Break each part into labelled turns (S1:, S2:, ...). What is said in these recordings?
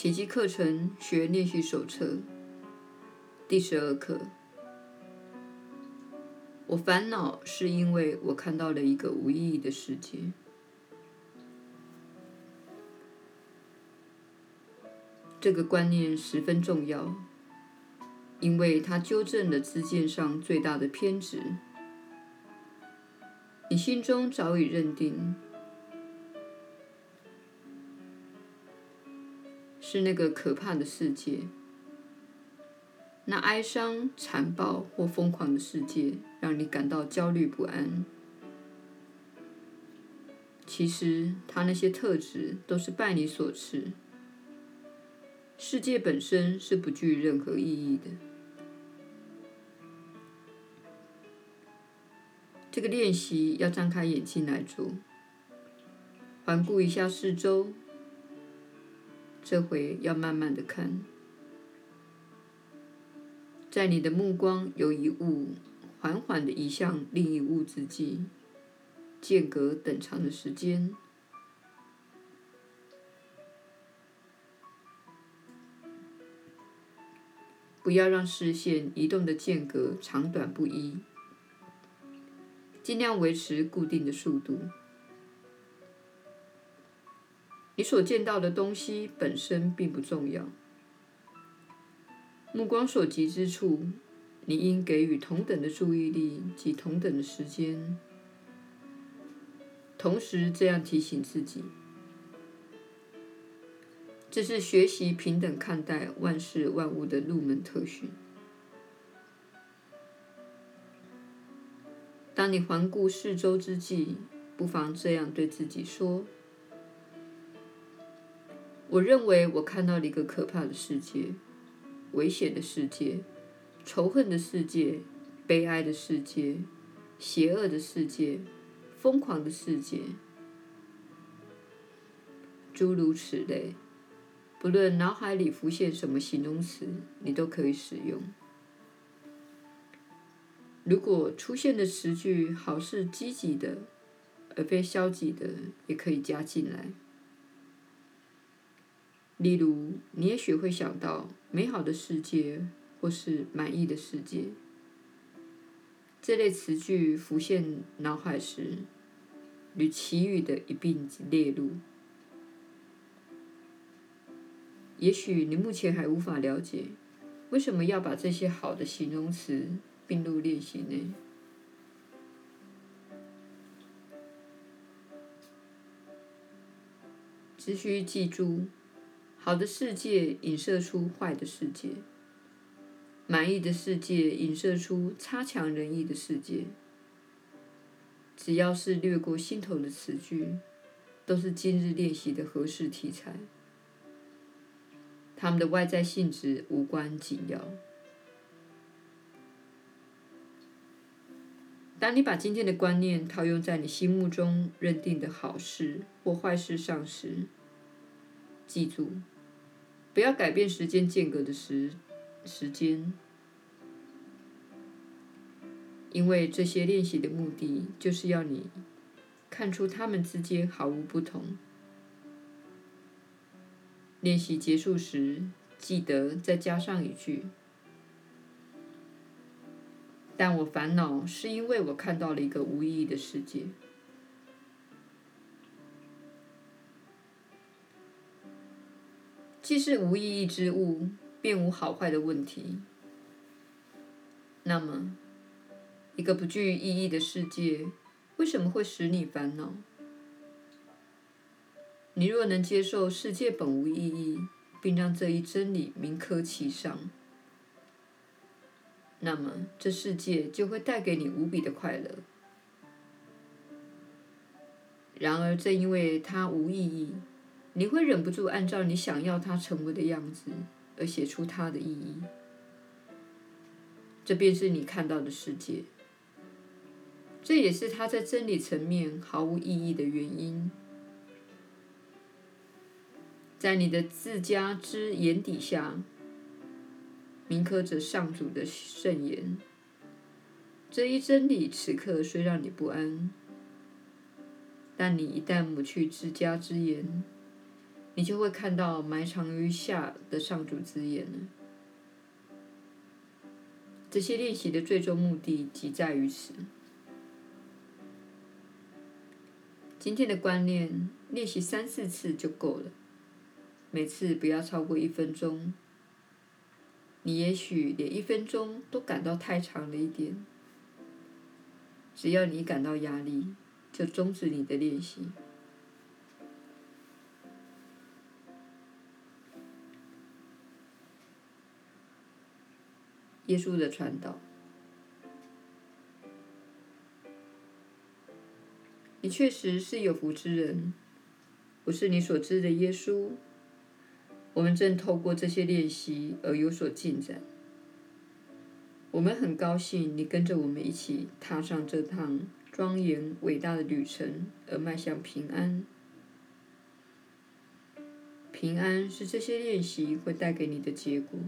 S1: 奇迹课程学练习手册第十二课。我烦恼是因为我看到了一个无意义的世界。这个观念十分重要，因为它纠正了自见上最大的偏执。你心中早已认定，是那个可怕的世界。那哀伤、残暴或疯狂的世界，让你感到焦虑不安。其实，它那些特质都是拜你所赐。世界本身是不具任何意义的。这个练习要张开眼睛来做，环顾一下四周。这回要慢慢的看。在你的目光由一物缓缓的移向另一物之际，间隔等长的时间，不要让视线移动的间隔长短不一，尽量维持固定的速度。你所见到的东西本身并不重要。目光所及之处，你应给予同等的注意力及同等的时间。同时，这样提醒自己，这是学习平等看待万事万物的入门特训。当你环顾四周之际，不妨这样对自己说：“我认为我看到了一个可怕的世界。”危险的世界，仇恨的世界，悲哀的世界，邪恶的世界，疯狂的世界，诸如此类。不论脑海里浮现什么形容词，你都可以使用。如果出现的词句好是积极的，而非消极的，也可以加进来。例如，你也许会想到美好的世界，或是满意的世界。这类词句浮现脑海时，与其余的一并列入。也许你目前还无法了解，为什么要把这些好的形容词并入练习内。只需记住。好的世界影射出坏的世界，满意的世界影射出差强人意的世界。只要是掠过心头的词句，都是今日练习的合适题材。它们的外在性质无关紧要。当你把今天的观念套用在你心目中认定的好事或坏事上时，记住，不要改变时间间隔的时时间，因为这些练习的目的就是要你看出它们之间毫无不同。练习结束时，记得再加上一句：“但我烦恼是因为我看到了一个无意义的世界。”既是无意义之物，便无好坏的问题。那么，一个不具意义的世界，为什么会使你烦恼？你若能接受世界本无意义，并让这一真理铭刻其上，那么这世界就会带给你无比的快乐。然而，正因为它无意义。你会忍不住按照你想要它成为的样子而写出它的意义，这便是你看到的世界。这也是它在真理层面毫无意义的原因。在你的自家之眼底下，铭刻着上主的圣言。这一真理此刻虽让你不安，但你一旦抹去自家之言。你就会看到埋藏于下的上主之眼了。这些练习的最终目的即在于此。今天的观念练习三四次就够了，每次不要超过一分钟。你也许连一分钟都感到太长了一点。只要你感到压力，就终止你的练习。耶稣的传导，你确实是有福之人。我是你所知的耶稣。我们正透过这些练习而有所进展。我们很高兴你跟着我们一起踏上这趟庄严伟大的旅程，而迈向平安。平安是这些练习会带给你的结果。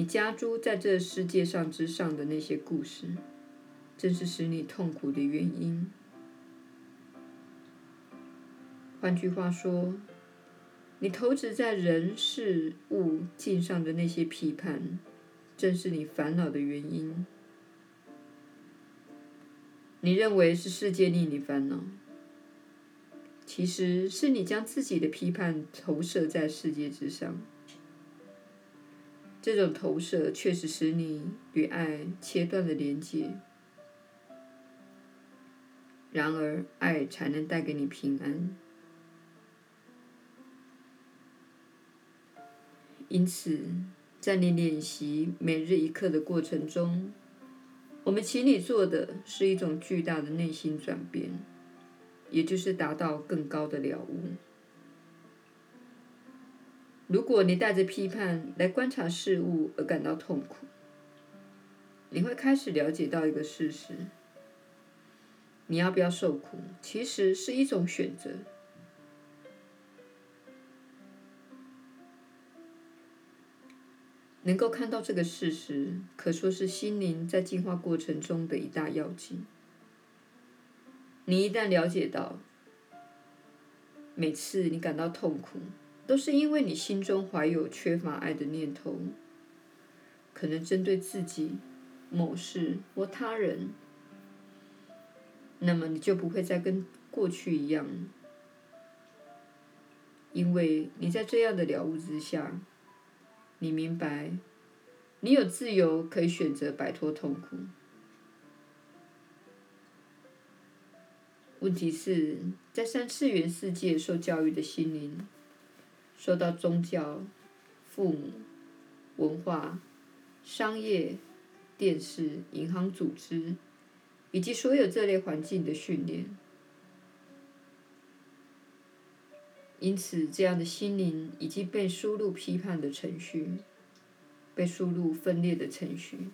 S1: 你加诸在这世界上之上的那些故事，正是使你痛苦的原因。换句话说，你投掷在人事物境上的那些批判，正是你烦恼的原因。你认为是世界令你烦恼，其实是你将自己的批判投射在世界之上。这种投射确实使你与爱切断了连接，然而爱才能带给你平安。因此，在你练习每日一课的过程中，我们请你做的是一种巨大的内心转变，也就是达到更高的了悟。如果你带着批判来观察事物而感到痛苦，你会开始了解到一个事实：你要不要受苦，其实是一种选择。能够看到这个事实，可说是心灵在进化过程中的一大要紧。你一旦了解到，每次你感到痛苦，都是因为你心中怀有缺乏爱的念头，可能针对自己、某事或他人，那么你就不会再跟过去一样，因为你在这样的了悟之下，你明白，你有自由可以选择摆脱痛苦。问题是，在三次元世界受教育的心灵。受到宗教、父母、文化、商业、电视、银行组织以及所有这类环境的训练，因此，这样的心灵已经被输入批判的程序，被输入分裂的程序。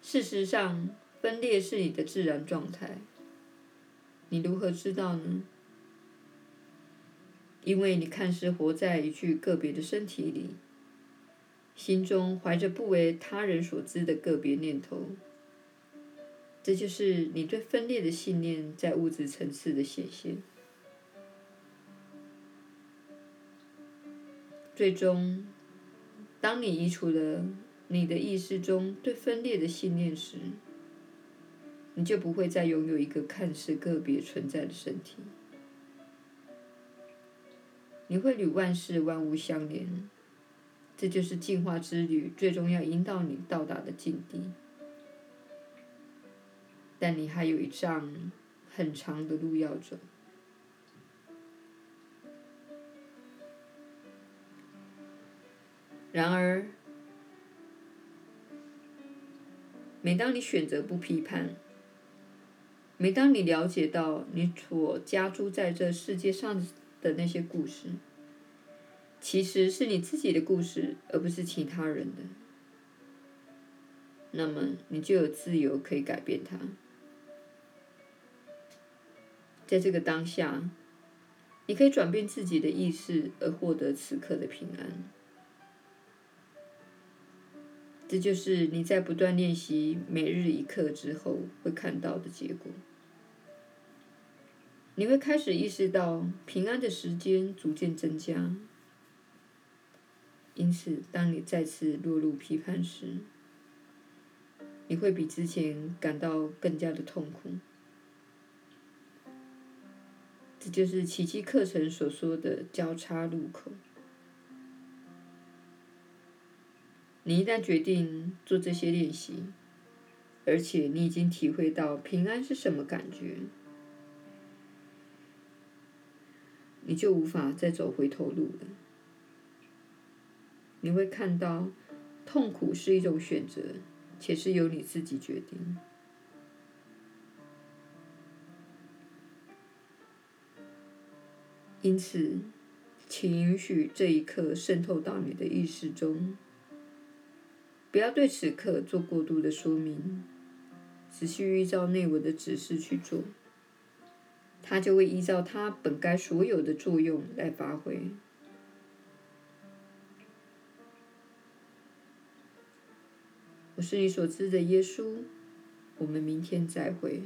S1: 事实上，分裂是你的自然状态。你如何知道呢？因为你看似活在一具个别的身体里，心中怀着不为他人所知的个别念头，这就是你对分裂的信念在物质层次的显现。最终，当你移除了你的意识中对分裂的信念时，你就不会再拥有一个看似个别存在的身体。你会与万事万物相连，这就是进化之旅最终要引导你到达的境地。但你还有一丈很长的路要走。然而，每当你选择不批判，每当你了解到你所加诸在这世界上的那些故事，其实是你自己的故事，而不是其他人的。那么，你就有自由可以改变它。在这个当下，你可以转变自己的意识，而获得此刻的平安。这就是你在不断练习每日一课之后会看到的结果。你会开始意识到平安的时间逐渐增加，因此，当你再次落入批判时，你会比之前感到更加的痛苦。这就是奇迹课程所说的交叉路口。你一旦决定做这些练习，而且你已经体会到平安是什么感觉，你就无法再走回头路了。你会看到，痛苦是一种选择，且是由你自己决定。因此，请允许这一刻渗透到你的意识中。不要对此刻做过度的说明，只需依照内文的指示去做，它就会依照它本该所有的作用来发挥。我是你所知的耶稣，我们明天再会。